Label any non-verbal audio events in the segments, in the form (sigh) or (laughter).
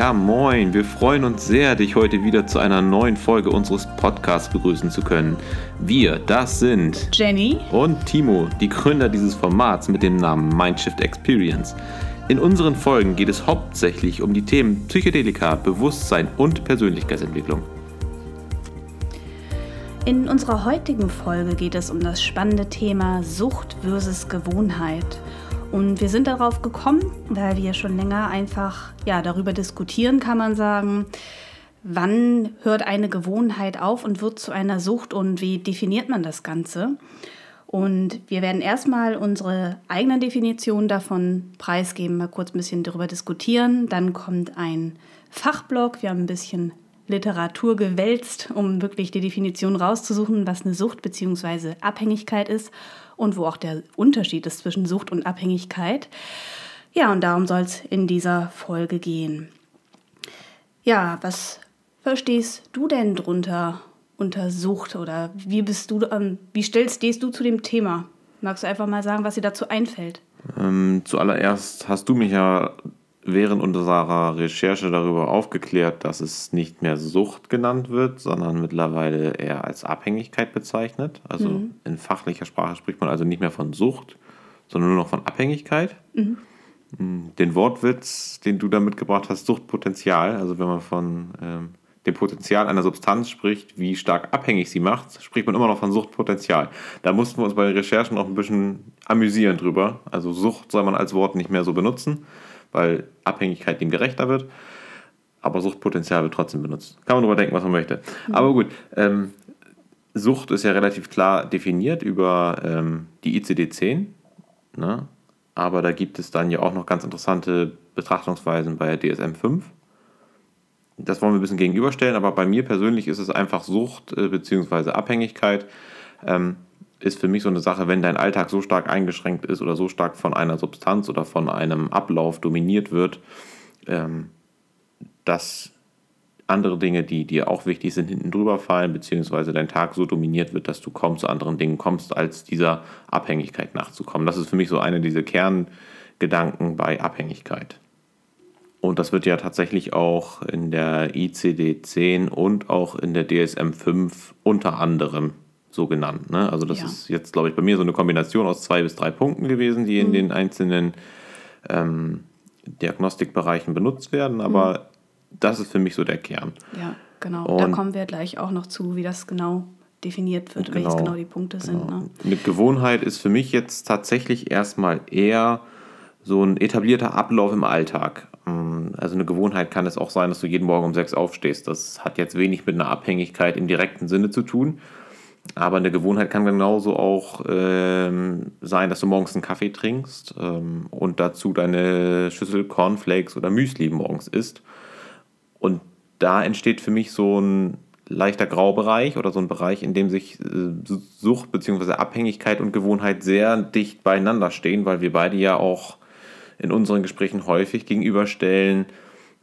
Ja, moin. Wir freuen uns sehr, dich heute wieder zu einer neuen Folge unseres Podcasts begrüßen zu können. Wir, das sind Jenny und Timo, die Gründer dieses Formats mit dem Namen Mindshift Experience. In unseren Folgen geht es hauptsächlich um die Themen Psychedelika, Bewusstsein und Persönlichkeitsentwicklung. In unserer heutigen Folge geht es um das spannende Thema Sucht versus Gewohnheit. Und wir sind darauf gekommen, weil wir schon länger einfach ja, darüber diskutieren, kann man sagen, wann hört eine Gewohnheit auf und wird zu einer Sucht und wie definiert man das Ganze. Und wir werden erstmal unsere eigenen Definitionen davon preisgeben, mal kurz ein bisschen darüber diskutieren. Dann kommt ein Fachblock. Wir haben ein bisschen Literatur gewälzt, um wirklich die Definition rauszusuchen, was eine Sucht bzw. Abhängigkeit ist und wo auch der Unterschied ist zwischen Sucht und Abhängigkeit. Ja, und darum soll es in dieser Folge gehen. Ja, was verstehst du denn drunter unter Sucht oder wie bist du, ähm, wie stellst, stehst du zu dem Thema? Magst du einfach mal sagen, was dir dazu einfällt? Ähm, zuallererst hast du mich ja während unserer Recherche darüber aufgeklärt, dass es nicht mehr Sucht genannt wird, sondern mittlerweile eher als Abhängigkeit bezeichnet. Also mhm. in fachlicher Sprache spricht man also nicht mehr von Sucht, sondern nur noch von Abhängigkeit. Mhm. Mm, den Wortwitz, den du da mitgebracht hast, Suchtpotenzial, also wenn man von ähm, dem Potenzial einer Substanz spricht, wie stark abhängig sie macht, spricht man immer noch von Suchtpotenzial. Da mussten wir uns bei den Recherchen auch ein bisschen amüsieren drüber. Also Sucht soll man als Wort nicht mehr so benutzen weil Abhängigkeit dem gerechter wird. Aber Suchtpotenzial wird trotzdem benutzt. Kann man darüber denken, was man möchte. Mhm. Aber gut, ähm, Sucht ist ja relativ klar definiert über ähm, die ICD-10. Ne? Aber da gibt es dann ja auch noch ganz interessante Betrachtungsweisen bei DSM-5. Das wollen wir ein bisschen gegenüberstellen, aber bei mir persönlich ist es einfach Sucht äh, bzw. Abhängigkeit. Ähm, ist für mich so eine Sache, wenn dein Alltag so stark eingeschränkt ist oder so stark von einer Substanz oder von einem Ablauf dominiert wird, ähm, dass andere Dinge, die dir auch wichtig sind, hinten drüber fallen, beziehungsweise dein Tag so dominiert wird, dass du kaum zu anderen Dingen kommst, als dieser Abhängigkeit nachzukommen. Das ist für mich so eine dieser Kerngedanken bei Abhängigkeit. Und das wird ja tatsächlich auch in der ICD-10 und auch in der DSM-5 unter anderem so genannt. Ne? Also das ja. ist jetzt, glaube ich, bei mir so eine Kombination aus zwei bis drei Punkten gewesen, die in mhm. den einzelnen ähm, Diagnostikbereichen benutzt werden, aber mhm. das ist für mich so der Kern. Ja, genau. Und da kommen wir gleich auch noch zu, wie das genau definiert wird, genau, welches genau die Punkte genau. sind. Ne? Eine Gewohnheit ist für mich jetzt tatsächlich erstmal eher so ein etablierter Ablauf im Alltag. Ähm, also eine Gewohnheit kann es auch sein, dass du jeden Morgen um sechs aufstehst. Das hat jetzt wenig mit einer Abhängigkeit im direkten Sinne zu tun, aber eine Gewohnheit kann genauso auch ähm, sein, dass du morgens einen Kaffee trinkst ähm, und dazu deine Schüssel Cornflakes oder Müsli morgens isst. Und da entsteht für mich so ein leichter Graubereich oder so ein Bereich, in dem sich äh, Sucht bzw. Abhängigkeit und Gewohnheit sehr dicht beieinander stehen, weil wir beide ja auch in unseren Gesprächen häufig gegenüberstellen,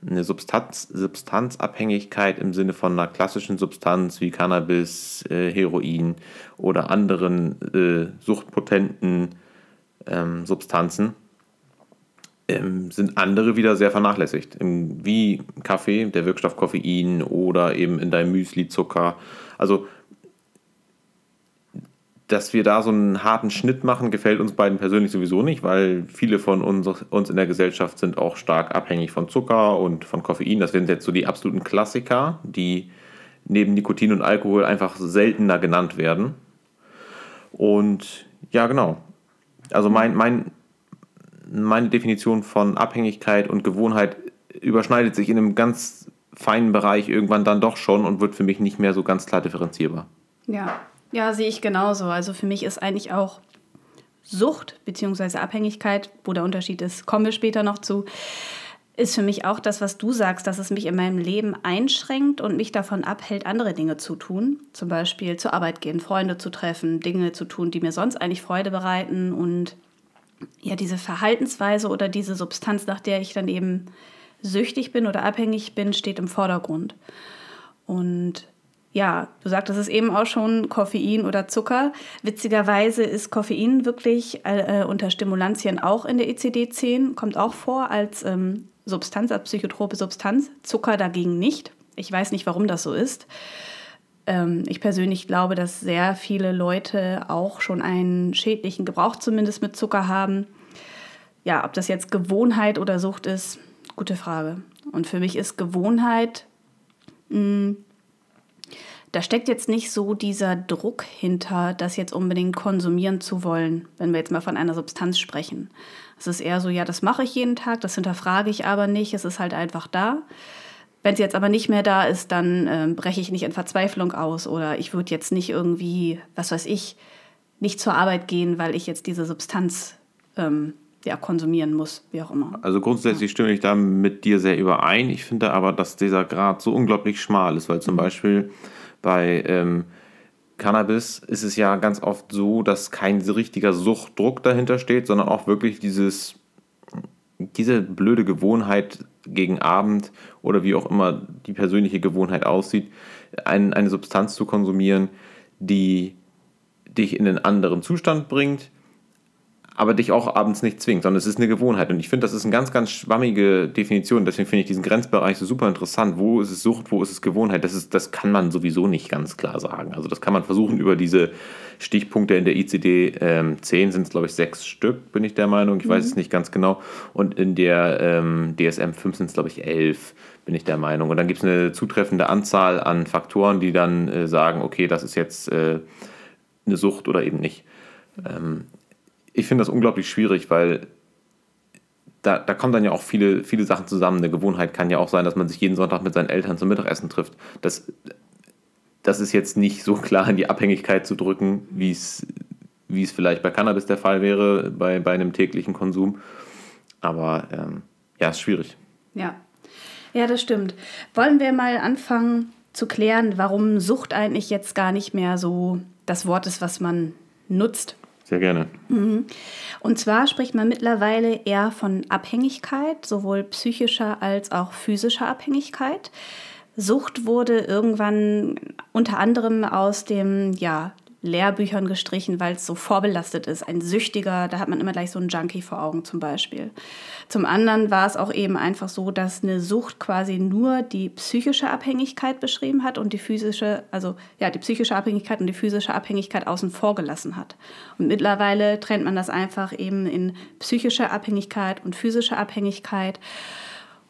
eine Substanz, Substanzabhängigkeit im Sinne von einer klassischen Substanz wie Cannabis, äh, Heroin oder anderen äh, suchtpotenten ähm, Substanzen ähm, sind andere wieder sehr vernachlässigt. Wie Kaffee, der Wirkstoff Koffein oder eben in deinem Müsli Zucker. Also dass wir da so einen harten Schnitt machen, gefällt uns beiden persönlich sowieso nicht, weil viele von uns, uns in der Gesellschaft sind auch stark abhängig von Zucker und von Koffein. Das sind jetzt so die absoluten Klassiker, die neben Nikotin und Alkohol einfach seltener genannt werden. Und ja, genau. Also mein, mein, meine Definition von Abhängigkeit und Gewohnheit überschneidet sich in einem ganz feinen Bereich irgendwann dann doch schon und wird für mich nicht mehr so ganz klar differenzierbar. Ja, ja, sehe ich genauso. Also für mich ist eigentlich auch Sucht bzw. Abhängigkeit, wo der Unterschied ist, kommen wir später noch zu, ist für mich auch das, was du sagst, dass es mich in meinem Leben einschränkt und mich davon abhält, andere Dinge zu tun. Zum Beispiel zur Arbeit gehen, Freunde zu treffen, Dinge zu tun, die mir sonst eigentlich Freude bereiten. Und ja, diese Verhaltensweise oder diese Substanz, nach der ich dann eben süchtig bin oder abhängig bin, steht im Vordergrund. Und ja, du sagtest es eben auch schon, Koffein oder Zucker. Witzigerweise ist Koffein wirklich äh, unter Stimulantien auch in der ECD-10, kommt auch vor als ähm, Substanz als psychotrope Substanz, Zucker dagegen nicht. Ich weiß nicht, warum das so ist. Ähm, ich persönlich glaube, dass sehr viele Leute auch schon einen schädlichen Gebrauch zumindest mit Zucker haben. Ja, ob das jetzt Gewohnheit oder Sucht ist, gute Frage. Und für mich ist Gewohnheit, mh, hm, da steckt jetzt nicht so dieser Druck hinter, das jetzt unbedingt konsumieren zu wollen, wenn wir jetzt mal von einer Substanz sprechen. Es ist eher so, ja, das mache ich jeden Tag, das hinterfrage ich aber nicht, es ist halt einfach da. Wenn es jetzt aber nicht mehr da ist, dann äh, breche ich nicht in Verzweiflung aus oder ich würde jetzt nicht irgendwie, was weiß ich, nicht zur Arbeit gehen, weil ich jetzt diese Substanz ähm, ja, konsumieren muss, wie auch immer. Also grundsätzlich stimme ich da mit dir sehr überein. Ich finde aber, dass dieser Grad so unglaublich schmal ist, weil zum mhm. Beispiel bei ähm, Cannabis ist es ja ganz oft so, dass kein richtiger Suchtdruck dahinter steht, sondern auch wirklich dieses, diese blöde Gewohnheit gegen Abend oder wie auch immer die persönliche Gewohnheit aussieht, ein, eine Substanz zu konsumieren, die dich in einen anderen Zustand bringt, aber dich auch abends nicht zwingt, sondern es ist eine Gewohnheit. Und ich finde, das ist eine ganz, ganz schwammige Definition. Deswegen finde ich diesen Grenzbereich so super interessant. Wo ist es Sucht, wo ist es Gewohnheit? Das, ist, das kann man sowieso nicht ganz klar sagen. Also das kann man versuchen über diese Stichpunkte in der ICD ähm, 10 sind es, glaube ich, sechs Stück, bin ich der Meinung. Ich mhm. weiß es nicht ganz genau. Und in der ähm, DSM 5 sind es, glaube ich, elf, bin ich der Meinung. Und dann gibt es eine zutreffende Anzahl an Faktoren, die dann äh, sagen, okay, das ist jetzt äh, eine Sucht oder eben nicht. Ähm, ich finde das unglaublich schwierig, weil da, da kommen dann ja auch viele, viele Sachen zusammen. Eine Gewohnheit kann ja auch sein, dass man sich jeden Sonntag mit seinen Eltern zum Mittagessen trifft. Das, das ist jetzt nicht so klar in die Abhängigkeit zu drücken, wie es, vielleicht bei Cannabis der Fall wäre, bei, bei einem täglichen Konsum. Aber ähm, ja, ist schwierig. Ja. ja, das stimmt. Wollen wir mal anfangen zu klären, warum Sucht eigentlich jetzt gar nicht mehr so das Wort ist, was man nutzt sehr gerne. Mhm. Und zwar spricht man mittlerweile eher von Abhängigkeit, sowohl psychischer als auch physischer Abhängigkeit. Sucht wurde irgendwann unter anderem aus dem ja, Lehrbüchern gestrichen, weil es so vorbelastet ist. Ein Süchtiger, da hat man immer gleich so einen Junkie vor Augen zum Beispiel. Zum anderen war es auch eben einfach so, dass eine Sucht quasi nur die psychische Abhängigkeit beschrieben hat und die physische, also ja, die psychische Abhängigkeit und die physische Abhängigkeit außen vor gelassen hat. Und mittlerweile trennt man das einfach eben in psychische Abhängigkeit und physische Abhängigkeit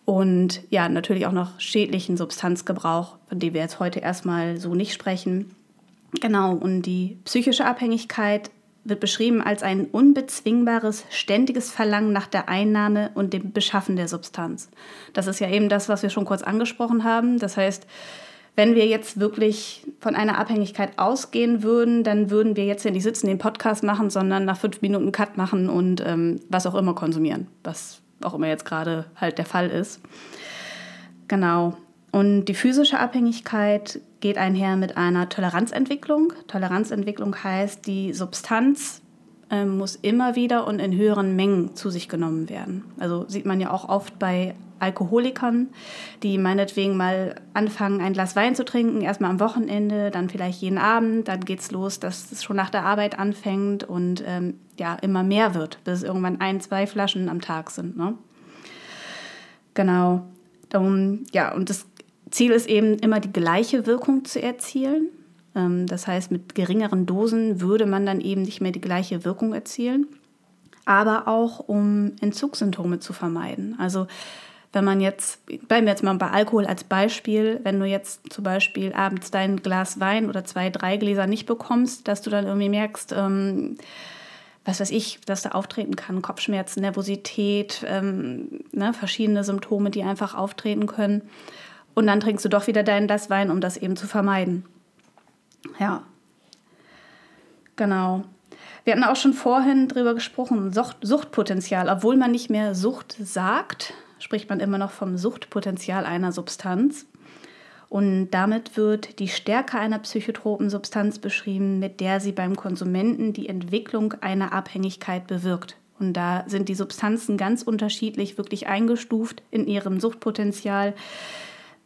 und ja, natürlich auch noch schädlichen Substanzgebrauch, von dem wir jetzt heute erstmal so nicht sprechen. Genau, und die psychische Abhängigkeit wird beschrieben als ein unbezwingbares, ständiges Verlangen nach der Einnahme und dem Beschaffen der Substanz. Das ist ja eben das, was wir schon kurz angesprochen haben. Das heißt, wenn wir jetzt wirklich von einer Abhängigkeit ausgehen würden, dann würden wir jetzt ja nicht sitzen, den Podcast machen, sondern nach fünf Minuten Cut machen und ähm, was auch immer konsumieren, was auch immer jetzt gerade halt der Fall ist. Genau. Und die physische Abhängigkeit geht einher mit einer Toleranzentwicklung. Toleranzentwicklung heißt, die Substanz äh, muss immer wieder und in höheren Mengen zu sich genommen werden. Also sieht man ja auch oft bei Alkoholikern, die meinetwegen mal anfangen, ein Glas Wein zu trinken, erstmal am Wochenende, dann vielleicht jeden Abend, dann geht es los, dass es schon nach der Arbeit anfängt und ähm, ja, immer mehr wird, bis es irgendwann ein, zwei Flaschen am Tag sind. Ne? Genau. Um, ja, und das Ziel ist eben immer die gleiche Wirkung zu erzielen. Ähm, das heißt, mit geringeren Dosen würde man dann eben nicht mehr die gleiche Wirkung erzielen, aber auch um Entzugssymptome zu vermeiden. Also wenn man jetzt, bleiben wir jetzt mal bei Alkohol als Beispiel, wenn du jetzt zum Beispiel abends dein Glas Wein oder zwei, drei Gläser nicht bekommst, dass du dann irgendwie merkst, ähm, was weiß ich, dass da auftreten kann, Kopfschmerzen, Nervosität, ähm, ne, verschiedene Symptome, die einfach auftreten können. Und dann trinkst du doch wieder deinen Glas Wein, um das eben zu vermeiden. Ja. Genau. Wir hatten auch schon vorhin drüber gesprochen, Sucht, Suchtpotenzial. Obwohl man nicht mehr Sucht sagt, spricht man immer noch vom Suchtpotenzial einer Substanz. Und damit wird die Stärke einer psychotropen Substanz beschrieben, mit der sie beim Konsumenten die Entwicklung einer Abhängigkeit bewirkt. Und da sind die Substanzen ganz unterschiedlich wirklich eingestuft in ihrem Suchtpotenzial.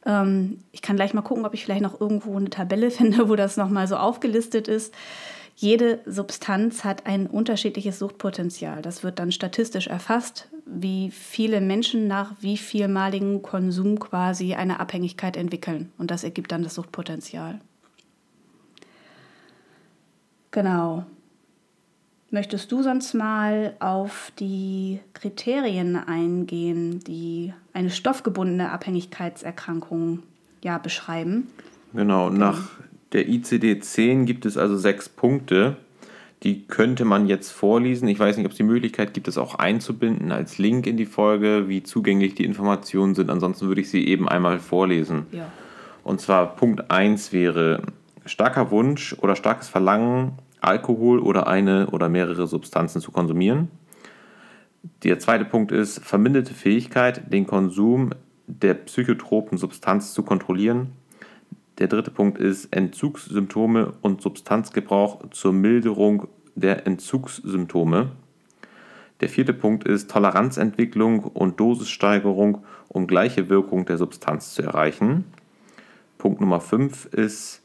Ähm, ich kann gleich mal gucken, ob ich vielleicht noch irgendwo eine Tabelle finde, wo das nochmal so aufgelistet ist. jede Substanz hat ein unterschiedliches Suchtpotenzial. Das wird dann statistisch erfasst, wie viele Menschen nach wie vielmaligen Konsum quasi eine Abhängigkeit entwickeln. Und das ergibt dann das Suchtpotenzial. Genau. Möchtest du sonst mal auf die Kriterien eingehen, die eine stoffgebundene Abhängigkeitserkrankung ja, beschreiben? Genau, genau. nach der ICD-10 gibt es also sechs Punkte. Die könnte man jetzt vorlesen. Ich weiß nicht, ob es die Möglichkeit gibt, es auch einzubinden als Link in die Folge, wie zugänglich die Informationen sind. Ansonsten würde ich sie eben einmal vorlesen. Ja. Und zwar Punkt 1 wäre starker Wunsch oder starkes Verlangen Alkohol oder eine oder mehrere Substanzen zu konsumieren. Der zweite Punkt ist verminderte Fähigkeit, den Konsum der psychotropen Substanz zu kontrollieren. Der dritte Punkt ist Entzugssymptome und Substanzgebrauch zur Milderung der Entzugssymptome. Der vierte Punkt ist Toleranzentwicklung und Dosissteigerung, um gleiche Wirkung der Substanz zu erreichen. Punkt Nummer fünf ist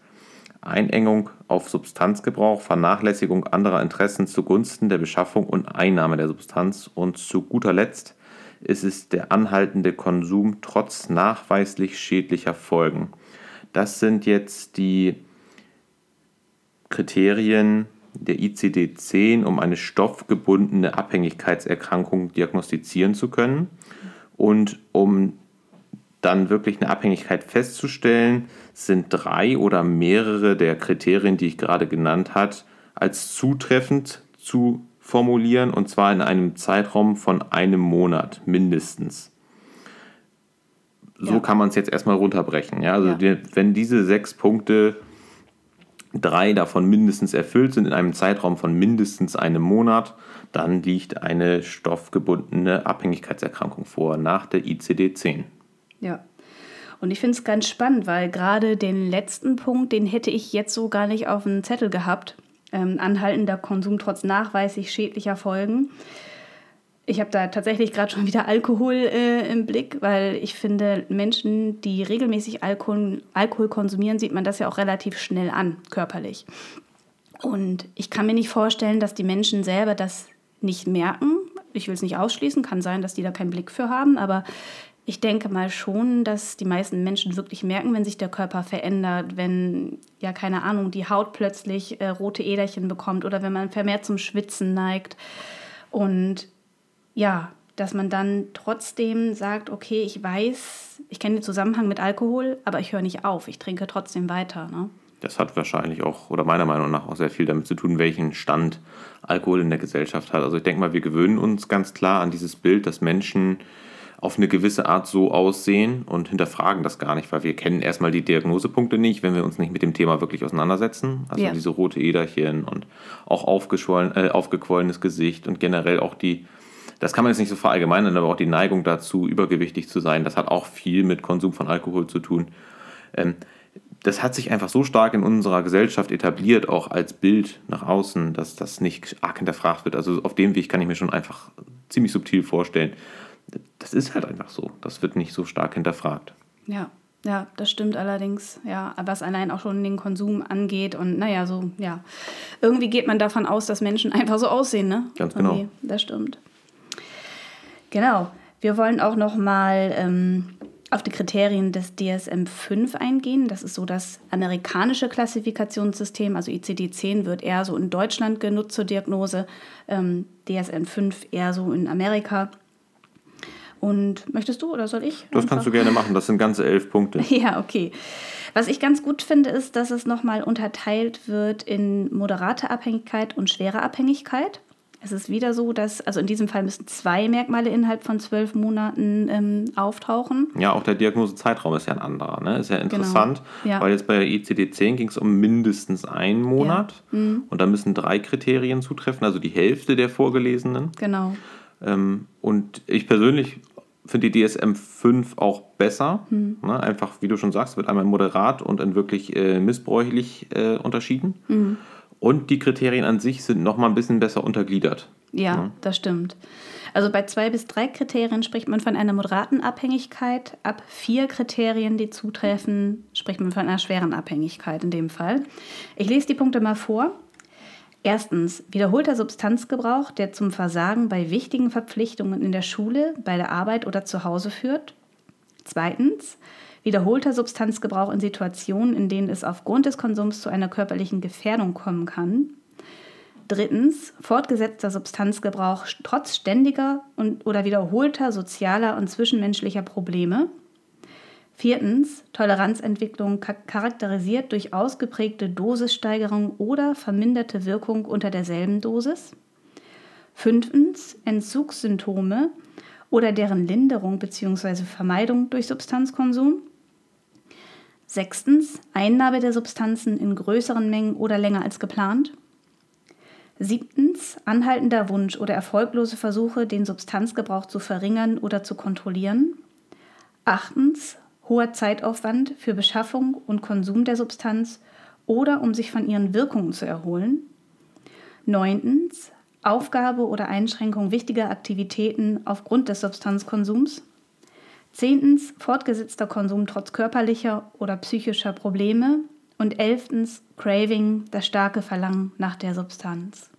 Einengung auf Substanzgebrauch, Vernachlässigung anderer Interessen zugunsten der Beschaffung und Einnahme der Substanz und zu guter Letzt ist es der anhaltende Konsum trotz nachweislich schädlicher Folgen. Das sind jetzt die Kriterien der ICD-10, um eine stoffgebundene Abhängigkeitserkrankung diagnostizieren zu können. Und um dann wirklich eine Abhängigkeit festzustellen, sind drei oder mehrere der Kriterien, die ich gerade genannt habe, als zutreffend zu formulieren und zwar in einem Zeitraum von einem Monat mindestens. So ja. kann man es jetzt erstmal runterbrechen. Ja? Also ja. die, wenn diese sechs Punkte, drei davon mindestens erfüllt sind in einem Zeitraum von mindestens einem Monat, dann liegt eine stoffgebundene Abhängigkeitserkrankung vor nach der ICD-10. Ja. Und ich finde es ganz spannend, weil gerade den letzten Punkt, den hätte ich jetzt so gar nicht auf dem Zettel gehabt. Ähm, anhaltender Konsum trotz nachweislich schädlicher Folgen. Ich habe da tatsächlich gerade schon (laughs) wieder Alkohol äh, im Blick, weil ich finde, Menschen, die regelmäßig Alkohol, Alkohol konsumieren, sieht man das ja auch relativ schnell an, körperlich. Und ich kann mir nicht vorstellen, dass die Menschen selber das nicht merken. Ich will es nicht ausschließen, kann sein, dass die da keinen Blick für haben, aber ich denke mal schon, dass die meisten Menschen wirklich merken, wenn sich der Körper verändert, wenn, ja, keine Ahnung, die Haut plötzlich äh, rote Äderchen bekommt oder wenn man vermehrt zum Schwitzen neigt. Und ja, dass man dann trotzdem sagt, okay, ich weiß, ich kenne den Zusammenhang mit Alkohol, aber ich höre nicht auf, ich trinke trotzdem weiter. Ne? Das hat wahrscheinlich auch, oder meiner Meinung nach, auch sehr viel damit zu tun, welchen Stand Alkohol in der Gesellschaft hat. Also ich denke mal, wir gewöhnen uns ganz klar an dieses Bild, dass Menschen auf eine gewisse Art so aussehen und hinterfragen das gar nicht, weil wir kennen erstmal die Diagnosepunkte nicht, wenn wir uns nicht mit dem Thema wirklich auseinandersetzen. Also ja. diese rote Äderchen und auch aufgeschwollen, äh, aufgequollenes Gesicht und generell auch die, das kann man jetzt nicht so verallgemeinern, aber auch die Neigung dazu, übergewichtig zu sein, das hat auch viel mit Konsum von Alkohol zu tun. Ähm, das hat sich einfach so stark in unserer Gesellschaft etabliert, auch als Bild nach außen, dass das nicht arg hinterfragt wird. Also auf dem Weg kann ich mir schon einfach ziemlich subtil vorstellen, das ist halt einfach so. Das wird nicht so stark hinterfragt. Ja, ja, das stimmt allerdings. Ja, was allein auch schon den Konsum angeht und naja, so, ja. Irgendwie geht man davon aus, dass Menschen (laughs) einfach so aussehen, ne? Ganz genau. Okay, das stimmt. Genau. Wir wollen auch noch mal ähm, auf die Kriterien des DSM-5 eingehen. Das ist so das amerikanische Klassifikationssystem. Also ICD-10 wird eher so in Deutschland genutzt zur Diagnose, ähm, DSM-5 eher so in Amerika. Und möchtest du oder soll ich? Das kannst du gerne machen. Das sind ganze elf Punkte. (laughs) ja, okay. Was ich ganz gut finde, ist, dass es nochmal unterteilt wird in moderate Abhängigkeit und schwere Abhängigkeit. Es ist wieder so, dass, also in diesem Fall müssen zwei Merkmale innerhalb von zwölf Monaten ähm, auftauchen. Ja, auch der Diagnosezeitraum ist ja ein anderer. Ne? Ist ja genau. interessant, genau. ja. weil jetzt bei der ICD-10 ging es um mindestens einen Monat. Ja. Mhm. Und da müssen drei Kriterien zutreffen, also die Hälfte der vorgelesenen. Genau. Ähm, und ich persönlich finde die DSM 5 auch besser. Mhm. Ne? Einfach, wie du schon sagst, wird einmal moderat und in wirklich äh, missbräuchlich äh, unterschieden. Mhm. Und die Kriterien an sich sind nochmal ein bisschen besser untergliedert. Ja, ne? das stimmt. Also bei zwei bis drei Kriterien spricht man von einer moderaten Abhängigkeit. Ab vier Kriterien, die zutreffen, spricht man von einer schweren Abhängigkeit in dem Fall. Ich lese die Punkte mal vor. Erstens, wiederholter Substanzgebrauch, der zum Versagen bei wichtigen Verpflichtungen in der Schule, bei der Arbeit oder zu Hause führt. Zweitens, wiederholter Substanzgebrauch in Situationen, in denen es aufgrund des Konsums zu einer körperlichen Gefährdung kommen kann. Drittens, fortgesetzter Substanzgebrauch trotz ständiger und, oder wiederholter sozialer und zwischenmenschlicher Probleme. Viertens, Toleranzentwicklung charakterisiert durch ausgeprägte Dosissteigerung oder verminderte Wirkung unter derselben Dosis. Fünftens, Entzugssymptome oder deren Linderung bzw. Vermeidung durch Substanzkonsum. Sechstens, Einnahme der Substanzen in größeren Mengen oder länger als geplant. Siebtens, anhaltender Wunsch oder erfolglose Versuche, den Substanzgebrauch zu verringern oder zu kontrollieren. Achtens, hoher Zeitaufwand für Beschaffung und Konsum der Substanz oder um sich von ihren Wirkungen zu erholen. Neuntens, Aufgabe oder Einschränkung wichtiger Aktivitäten aufgrund des Substanzkonsums. Zehntens, fortgesetzter Konsum trotz körperlicher oder psychischer Probleme. Und elftens, Craving, das starke Verlangen nach der Substanz.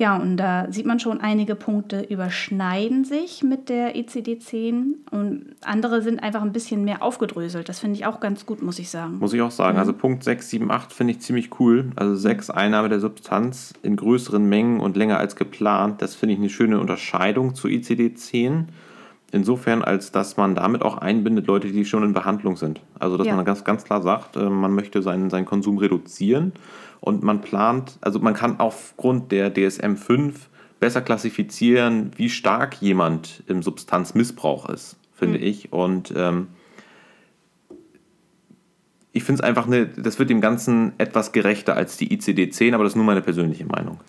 Ja, und da sieht man schon, einige Punkte überschneiden sich mit der ICD-10 und andere sind einfach ein bisschen mehr aufgedröselt. Das finde ich auch ganz gut, muss ich sagen. Muss ich auch sagen. Mhm. Also Punkt 6, 7, 8 finde ich ziemlich cool. Also 6, Einnahme der Substanz in größeren Mengen und länger als geplant. Das finde ich eine schöne Unterscheidung zu ICD-10. Insofern, als dass man damit auch einbindet Leute, die schon in Behandlung sind. Also dass ja. man ganz, ganz klar sagt, äh, man möchte seinen, seinen Konsum reduzieren und man plant, also man kann aufgrund der DSM 5 besser klassifizieren, wie stark jemand im Substanzmissbrauch ist, finde mhm. ich. Und ähm, ich finde es einfach, eine, das wird dem Ganzen etwas gerechter als die ICD-10, aber das ist nur meine persönliche Meinung.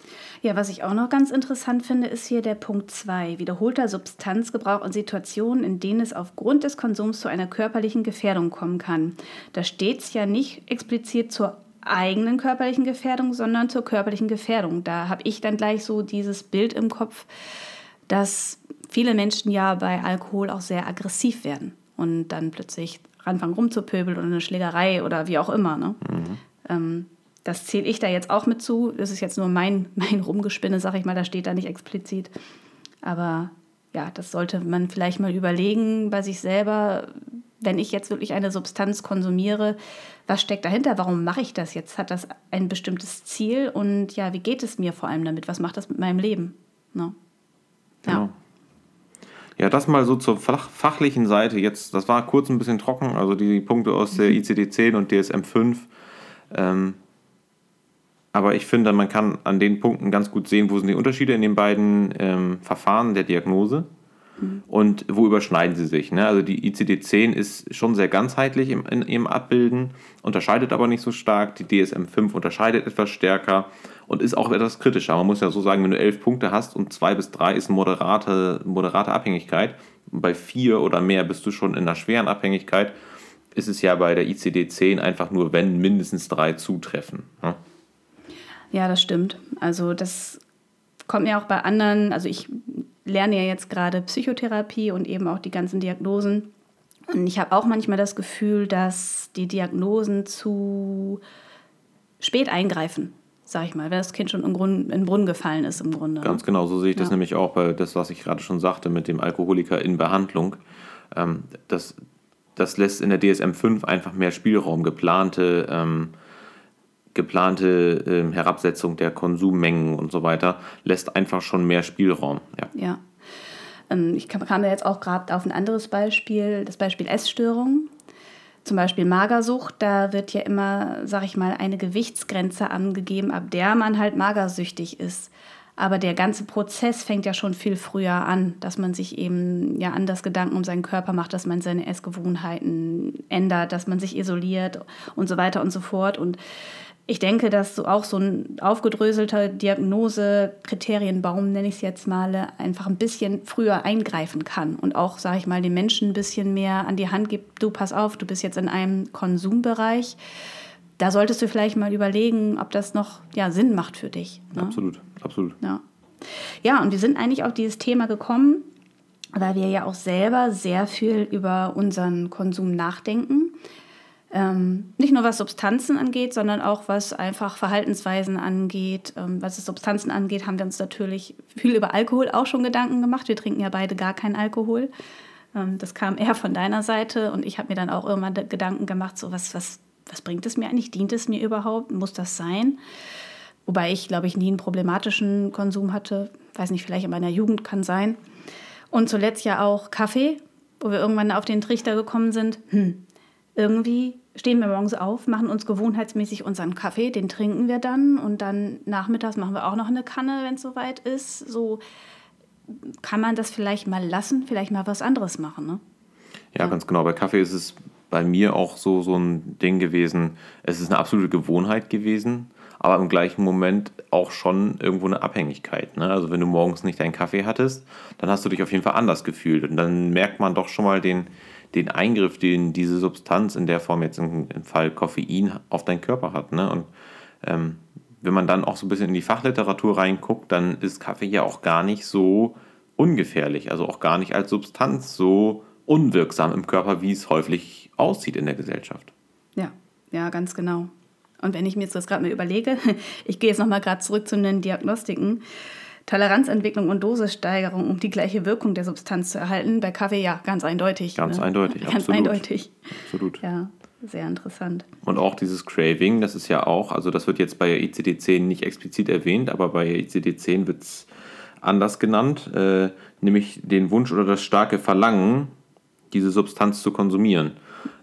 Ja, was ich auch noch ganz interessant finde, ist hier der Punkt 2. Wiederholter Substanzgebrauch in Situationen, in denen es aufgrund des Konsums zu einer körperlichen Gefährdung kommen kann. Da steht es ja nicht explizit zur eigenen körperlichen Gefährdung, sondern zur körperlichen Gefährdung. Da habe ich dann gleich so dieses Bild im Kopf, dass viele Menschen ja bei Alkohol auch sehr aggressiv werden und dann plötzlich anfangen rumzupöbeln oder eine Schlägerei oder wie auch immer. Ne? Mhm. Ähm, das zähle ich da jetzt auch mit zu. Das ist jetzt nur mein, (laughs) mein Rumgespinne, sag ich mal, da steht da nicht explizit. Aber ja, das sollte man vielleicht mal überlegen bei sich selber, wenn ich jetzt wirklich eine Substanz konsumiere, was steckt dahinter? Warum mache ich das jetzt? Hat das ein bestimmtes Ziel? Und ja, wie geht es mir vor allem damit? Was macht das mit meinem Leben? No. Ja. Genau. Ja, das mal so zur fachlichen Seite. Jetzt, das war kurz ein bisschen trocken, also die Punkte aus der mhm. ICD-10 und DSM-5. Ähm, aber ich finde, man kann an den Punkten ganz gut sehen, wo sind die Unterschiede in den beiden ähm, Verfahren der Diagnose. Und wo überschneiden sie sich? Ne? Also die ICD-10 ist schon sehr ganzheitlich im, in ihrem Abbilden, unterscheidet aber nicht so stark. Die DSM-5 unterscheidet etwas stärker und ist auch etwas kritischer. Man muss ja so sagen, wenn du elf Punkte hast und zwei bis drei ist moderate, moderate Abhängigkeit, bei vier oder mehr bist du schon in einer schweren Abhängigkeit, ist es ja bei der ICD-10 einfach nur, wenn mindestens drei zutreffen. Ne? Ja, das stimmt. Also das kommt mir auch bei anderen, also ich lerne ja jetzt gerade Psychotherapie und eben auch die ganzen Diagnosen. Und ich habe auch manchmal das Gefühl, dass die Diagnosen zu spät eingreifen, sag ich mal, wenn das Kind schon im Grund, in den Brunnen gefallen ist im Grunde. Ganz genau, so sehe ich ja. das nämlich auch bei das, was ich gerade schon sagte mit dem Alkoholiker in Behandlung. Ähm, das, das lässt in der DSM 5 einfach mehr Spielraum, geplante ähm, geplante äh, Herabsetzung der Konsummengen und so weiter lässt einfach schon mehr Spielraum. Ja. ja. Ähm, ich kam, kam jetzt auch gerade auf ein anderes Beispiel, das Beispiel Essstörungen. Zum Beispiel Magersucht, da wird ja immer, sag ich mal, eine Gewichtsgrenze angegeben, ab der man halt magersüchtig ist. Aber der ganze Prozess fängt ja schon viel früher an, dass man sich eben ja anders Gedanken um seinen Körper macht, dass man seine Essgewohnheiten ändert, dass man sich isoliert und so weiter und so fort. Und ich denke, dass so auch so ein aufgedröselter Diagnosekriterienbaum, nenne ich es jetzt mal, einfach ein bisschen früher eingreifen kann und auch, sage ich mal, den Menschen ein bisschen mehr an die Hand gibt, du pass auf, du bist jetzt in einem Konsumbereich. Da solltest du vielleicht mal überlegen, ob das noch ja, Sinn macht für dich. Ne? Absolut, absolut. Ja. ja, und wir sind eigentlich auf dieses Thema gekommen, weil wir ja auch selber sehr viel über unseren Konsum nachdenken Ähm, nicht nur was Substanzen angeht, sondern auch was einfach Verhaltensweisen angeht. Ähm, was es Substanzen angeht, haben wir uns natürlich viel über Alkohol auch schon Gedanken gemacht. Wir trinken ja beide gar keinen Alkohol. Ähm, das kam eher von deiner Seite und ich habe mir dann auch irgendwann Gedanken gemacht, so was, was, was bringt es mir eigentlich? Dient es mir überhaupt? Muss das sein? Wobei ich, glaube ich, nie einen problematischen Konsum hatte. Weiß nicht, vielleicht in meiner Jugend kann sein. Und zuletzt ja auch Kaffee, wo wir irgendwann auf den Trichter gekommen sind. Hm, irgendwie stehen wir morgens auf, machen uns gewohnheitsmäßig unseren Kaffee, den trinken wir dann und dann nachmittags machen wir auch noch eine Kanne, wenn es soweit ist. So kann man das vielleicht mal lassen, vielleicht mal was anderes machen. Ne? Ja, ja, ganz genau. Bei Kaffee ist es bei mir auch so, so ein Ding gewesen. Es ist eine absolute Gewohnheit gewesen, aber im gleichen Moment auch schon irgendwo eine Abhängigkeit. Ne? Also wenn du morgens nicht deinen Kaffee hattest, dann hast du dich auf jeden Fall anders gefühlt. Und dann merkt man doch schon mal den, den Eingriff, den diese Substanz in der Form jetzt im, im Fall Koffein auf deinen Körper hat. Ne? Und ähm, wenn man dann auch so ein bisschen in die Fachliteratur reinguckt, dann ist Kaffee ja auch gar nicht so ungefährlich, also auch gar nicht als Substanz so unwirksam im Körper, wie es häufig aussieht in der Gesellschaft. Ja, ja, ganz genau. Und wenn ich mir jetzt das gerade mal überlege, (laughs) ich gehe jetzt nochmal gerade zurück zu den Diagnostiken. Toleranzentwicklung und Dosissteigerung, um die gleiche Wirkung der Substanz zu erhalten. Bei Kaffee ja, ganz eindeutig. Ganz ne? eindeutig, (laughs) Ganz absolut. eindeutig. Absolut. Ja, sehr interessant. Und auch dieses Craving, das ist ja auch, also das wird jetzt bei ICD-10 nicht explizit erwähnt, aber bei ICD-10 wird es anders genannt, äh, nämlich den Wunsch oder das starke Verlangen, diese Substanz zu konsumieren.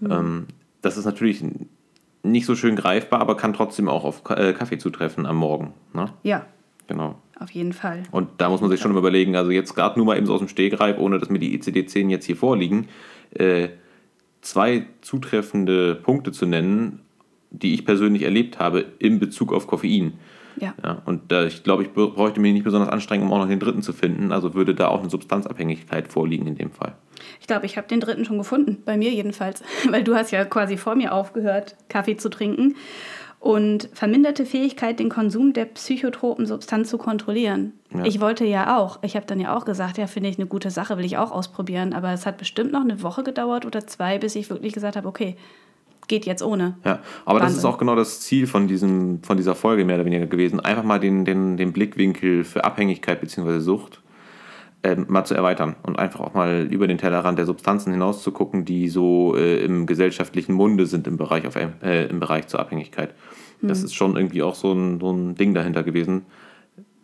Mhm. Ähm, das ist natürlich nicht so schön greifbar, aber kann trotzdem auch auf äh, Kaffee zutreffen am Morgen. Ne? Ja. Genau. Auf jeden Fall. Und da muss man sich schon überlegen, also jetzt gerade nur mal eben so aus dem Stehgreif, ohne dass mir die ICD-10 jetzt hier vorliegen, äh, zwei zutreffende Punkte zu nennen, die ich persönlich erlebt habe in Bezug auf Koffein. Ja. ja und äh, ich glaube, ich bräuchte mich nicht besonders anstrengen, um auch noch den dritten zu finden. Also würde da auch eine Substanzabhängigkeit vorliegen in dem Fall. Ich glaube, ich habe den dritten schon gefunden, bei mir jedenfalls. (laughs) Weil du hast ja quasi vor mir aufgehört, Kaffee zu trinken und verminderte Fähigkeit, den Konsum der psychotropen Substanz zu kontrollieren. Ja. Ich wollte ja auch, ich habe dann ja auch gesagt, ja, finde ich eine gute Sache, will ich auch ausprobieren. Aber es hat bestimmt noch eine Woche gedauert oder zwei, bis ich wirklich gesagt habe, okay, geht jetzt ohne. Ja, aber Wahnsinn. das ist auch genau das Ziel von, diesem, von dieser Folge mehr oder weniger gewesen. Einfach mal den, den, den Blickwinkel für Abhängigkeit bzw. Sucht ähm, mal zu erweitern und einfach auch mal über den Tellerrand der Substanzen hinaus zu gucken, die so äh, im gesellschaftlichen Munde sind im Bereich, auf, äh, im Bereich zur Abhängigkeit. Mhm. Das ist schon irgendwie auch so ein, so ein Ding dahinter gewesen,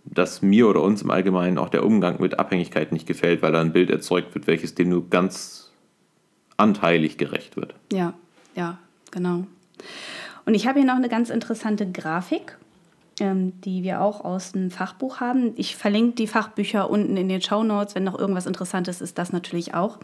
dass mir oder uns im Allgemeinen auch der Umgang mit Abhängigkeit nicht gefällt, weil da ein Bild erzeugt wird, welches dem nur ganz anteilig gerecht wird. Ja, ja, genau. Und ich habe hier noch eine ganz interessante Grafik die wir auch aus dem Fachbuch haben. Ich verlinke die Fachbücher unten in den Show Notes. Wenn noch irgendwas Interessantes ist, das natürlich auch.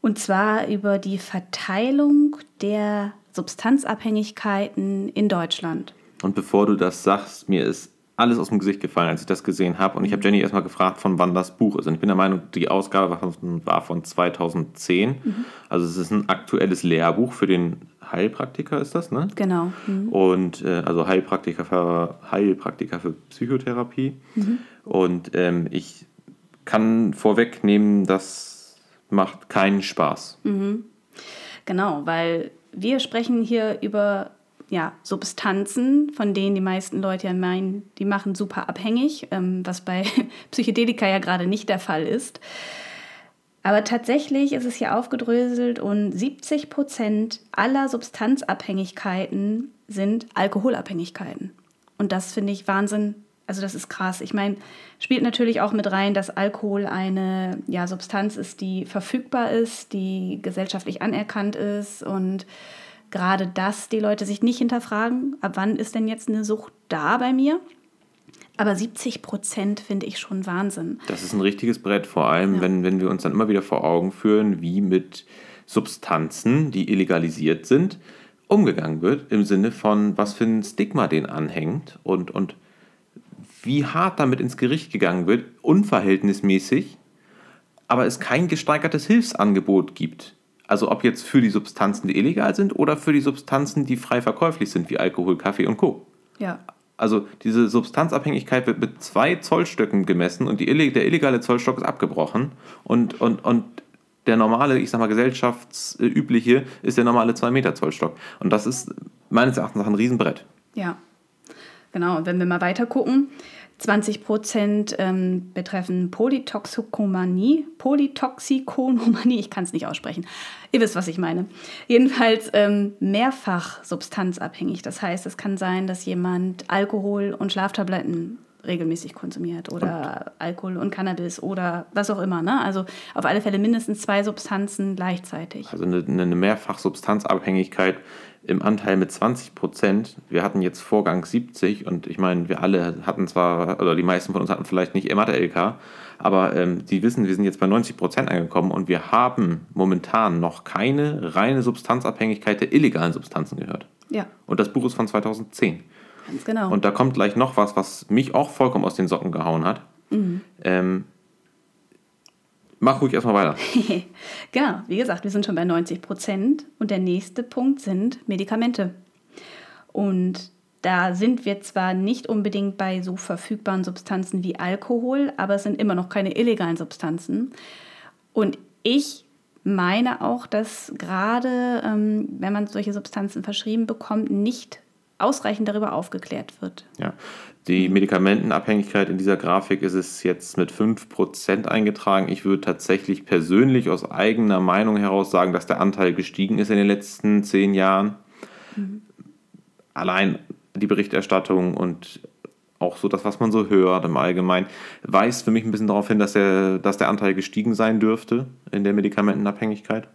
Und zwar über die Verteilung der Substanzabhängigkeiten in Deutschland. Und bevor du das sagst, mir ist alles aus dem Gesicht gefallen, als ich das gesehen habe. Und ich habe Jenny erstmal gefragt, von wann das Buch ist. Und ich bin der Meinung, die Ausgabe war von 2010. Mhm. Also es ist ein aktuelles Lehrbuch für den Heilpraktiker, ist das, ne? Genau. Mhm. Und äh, also Heilpraktiker für, Heilpraktiker für Psychotherapie. Mhm. Und ähm, ich kann vorwegnehmen, das macht keinen Spaß. Mhm. Genau, weil wir sprechen hier über ja, Substanzen, von denen die meisten Leute ja meinen, die machen super abhängig, ähm, was bei (laughs) Psychedelika ja gerade nicht der Fall ist. Aber tatsächlich ist es hier aufgedröselt und 70 Prozent aller Substanzabhängigkeiten sind Alkoholabhängigkeiten. Und das finde ich Wahnsinn. Also das ist krass. Ich meine, spielt natürlich auch mit rein, dass Alkohol eine ja, Substanz ist, die verfügbar ist, die gesellschaftlich anerkannt ist und gerade das die Leute sich nicht hinterfragen, ab wann ist denn jetzt eine Sucht da bei mir? Aber 70 Prozent finde ich schon Wahnsinn. Das ist ein richtiges Brett, vor allem ja. wenn, wenn wir uns dann immer wieder vor Augen führen, wie mit Substanzen, die illegalisiert sind, umgegangen wird, im Sinne von, was für ein Stigma den anhängt und, und wie hart damit ins Gericht gegangen wird, unverhältnismäßig, aber es kein gesteigertes Hilfsangebot gibt. Also ob jetzt für die Substanzen, die illegal sind oder für die Substanzen, die frei verkäuflich sind, wie Alkohol, Kaffee und Co. Ja. Also diese Substanzabhängigkeit wird mit zwei Zollstöcken gemessen und die, der illegale Zollstock ist abgebrochen und, und, und der normale, ich sag mal, gesellschaftsübliche ist der normale 2 Meter Zollstock. Und das ist meines Erachtens ein Riesenbrett. Ja, genau. Und wenn wir mal weiter gucken, 20 Prozent ähm, betreffen Polytoxikomanie, Polytoxikomanie, ich kann es nicht aussprechen. Ihr wisst, was ich meine. Jedenfalls ähm, mehrfach substanzabhängig. Das heißt, es kann sein, dass jemand Alkohol und Schlaftabletten regelmäßig konsumiert oder und? Alkohol und Cannabis oder was auch immer. Ne? Also auf alle Fälle mindestens zwei Substanzen gleichzeitig. Also eine, eine Mehrfach-Substanzabhängigkeit im Anteil mit 20 Prozent. Wir hatten jetzt Vorgang 70 und ich meine, wir alle hatten zwar, oder die meisten von uns hatten vielleicht nicht Mathe-LK, aber ähm, die wissen, wir sind jetzt bei 90 Prozent angekommen und wir haben momentan noch keine reine Substanzabhängigkeit der illegalen Substanzen gehört. Ja. Und das Buch ist von 2010. Ganz genau. Und da kommt gleich noch was, was mich auch vollkommen aus den Socken gehauen hat. Mhm. Ähm, mach ruhig erstmal weiter. (laughs) genau, wie gesagt, wir sind schon bei 90 Prozent. Und der nächste Punkt sind Medikamente. Und da sind wir zwar nicht unbedingt bei so verfügbaren Substanzen wie Alkohol, aber es sind immer noch keine illegalen Substanzen. Und ich meine auch, dass gerade ähm, wenn man solche Substanzen verschrieben bekommt, nicht ausreichend darüber aufgeklärt wird. Ja, die Medikamentenabhängigkeit in dieser Grafik ist es jetzt mit 5% eingetragen. Ich würde tatsächlich persönlich aus eigener Meinung heraus sagen, dass der Anteil gestiegen ist in den letzten zehn Jahren. Mhm. Allein die Berichterstattung und auch so das, was man so hört im Allgemeinen, weist für mich ein bisschen darauf hin, dass der, dass der Anteil gestiegen sein dürfte in der Medikamentenabhängigkeit.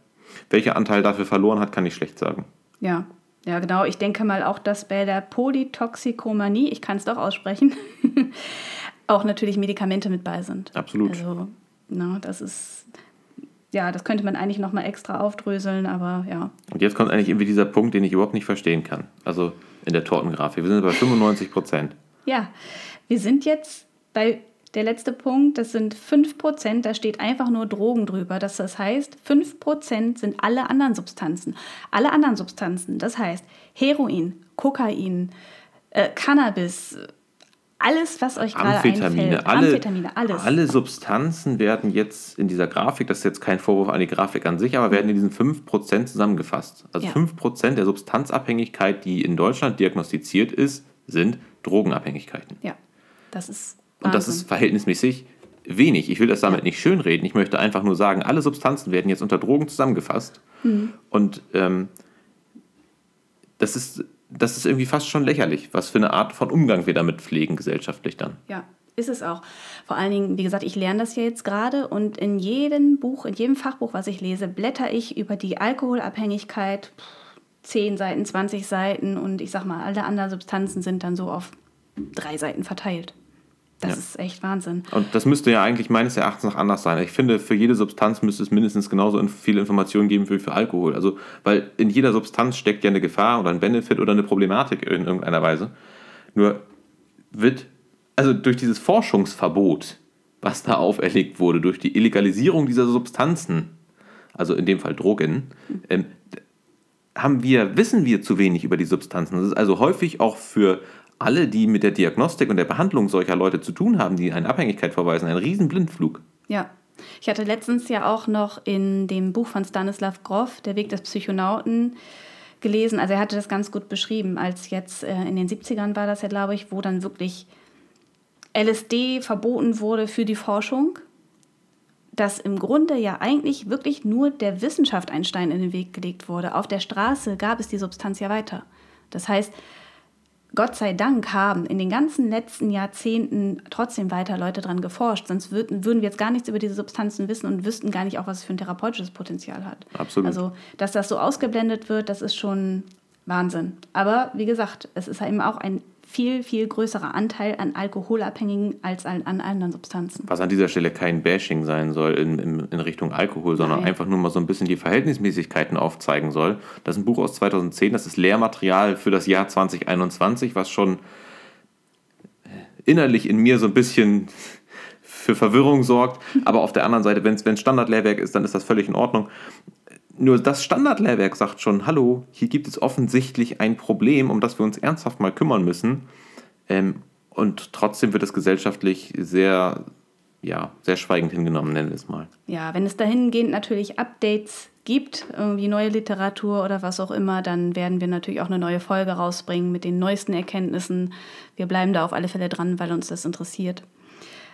Welcher Anteil dafür verloren hat, kann ich schlecht sagen. Ja, ja, genau. Ich denke mal auch, dass bei der Polytoxikomanie, ich kann es doch aussprechen, (laughs) auch natürlich Medikamente mit bei sind. Absolut. Also, na, das ist, ja, das könnte man eigentlich nochmal extra aufdröseln, aber ja. Und jetzt kommt eigentlich irgendwie dieser Punkt, den ich überhaupt nicht verstehen kann. Also in der Tortengrafik. Wir sind bei 95 Prozent. Ja, wir sind jetzt bei der letzte Punkt, das sind 5%, da steht einfach nur Drogen drüber. Das, das heißt, 5% sind alle anderen Substanzen. Alle anderen Substanzen, das heißt Heroin, Kokain, äh, Cannabis, alles, was euch gerade einfällt. Alle, Amphetamine, alles. Alle Substanzen werden jetzt in dieser Grafik, das ist jetzt kein Vorwurf an die Grafik an sich, aber werden in diesen 5% zusammengefasst. Also ja. 5% der Substanzabhängigkeit, die in Deutschland diagnostiziert ist, sind Drogenabhängigkeiten. Ja, das ist und das ist verhältnismäßig wenig. Ich will das damit ja. nicht schönreden. Ich möchte einfach nur sagen, alle Substanzen werden jetzt unter Drogen zusammengefasst. Mhm. Und ähm, das, ist, das ist irgendwie fast schon lächerlich, was für eine Art von Umgang wir damit pflegen, gesellschaftlich dann. Ja, ist es auch. Vor allen Dingen, wie gesagt, ich lerne das ja jetzt gerade und in jedem Buch, in jedem Fachbuch, was ich lese, blätter ich über die Alkoholabhängigkeit. 10 Seiten, 20 Seiten und ich sag mal, alle anderen Substanzen sind dann so auf drei Seiten verteilt. Das ja. ist echt Wahnsinn. Und das müsste ja eigentlich meines Erachtens noch anders sein. Ich finde, für jede Substanz müsste es mindestens genauso viele Informationen geben wie für Alkohol. Also, weil in jeder Substanz steckt ja eine Gefahr oder ein Benefit oder eine Problematik in irgendeiner Weise. Nur wird, also durch dieses Forschungsverbot, was da auferlegt wurde, durch die Illegalisierung dieser Substanzen, also in dem Fall Drogen, ähm, haben wir, wissen wir zu wenig über die Substanzen. Das ist also häufig auch für alle, die mit der Diagnostik und der Behandlung solcher Leute zu tun haben, die eine Abhängigkeit verweisen, ein Riesenblindflug. Ja. Ich hatte letztens ja auch noch in dem Buch von Stanislav Grof, Der Weg des Psychonauten, gelesen. Also er hatte das ganz gut beschrieben, als jetzt äh, in den 70ern war das ja, glaube ich, wo dann wirklich LSD verboten wurde für die Forschung, dass im Grunde ja eigentlich wirklich nur der Wissenschaft ein Stein in den Weg gelegt wurde. Auf der Straße gab es die Substanz ja weiter. Das heißt, Gott sei Dank haben in den ganzen letzten Jahrzehnten trotzdem weiter Leute dran geforscht. Sonst würden, würden wir jetzt gar nichts über diese Substanzen wissen und wüssten gar nicht auch, was es für ein therapeutisches Potenzial hat. Absolut. Also, dass das so ausgeblendet wird, das ist schon Wahnsinn. Aber wie gesagt, es ist eben auch ein viel, viel größerer Anteil an Alkoholabhängigen als an, an anderen Substanzen. Was an dieser Stelle kein Bashing sein soll in, in, in Richtung Alkohol, sondern Nein. einfach nur mal so ein bisschen die Verhältnismäßigkeiten aufzeigen soll. Das ist ein Buch aus 2010, das ist Lehrmaterial für das Jahr 2021, was schon innerlich in mir so ein bisschen (laughs) für Verwirrung sorgt. Aber auf der anderen Seite, wenn es Standardlehrwerk ist, dann ist das völlig in Ordnung. Nur das Standardlehrwerk sagt schon, hallo, hier gibt es offensichtlich ein Problem, um das wir uns ernsthaft mal kümmern müssen. Ähm, und trotzdem wird es gesellschaftlich sehr ja, sehr schweigend hingenommen, nennen wir es mal. Ja, wenn es dahingehend natürlich Updates gibt, irgendwie neue Literatur oder was auch immer, dann werden wir natürlich auch eine neue Folge rausbringen mit den neuesten Erkenntnissen. Wir bleiben da auf alle Fälle dran, weil uns das interessiert.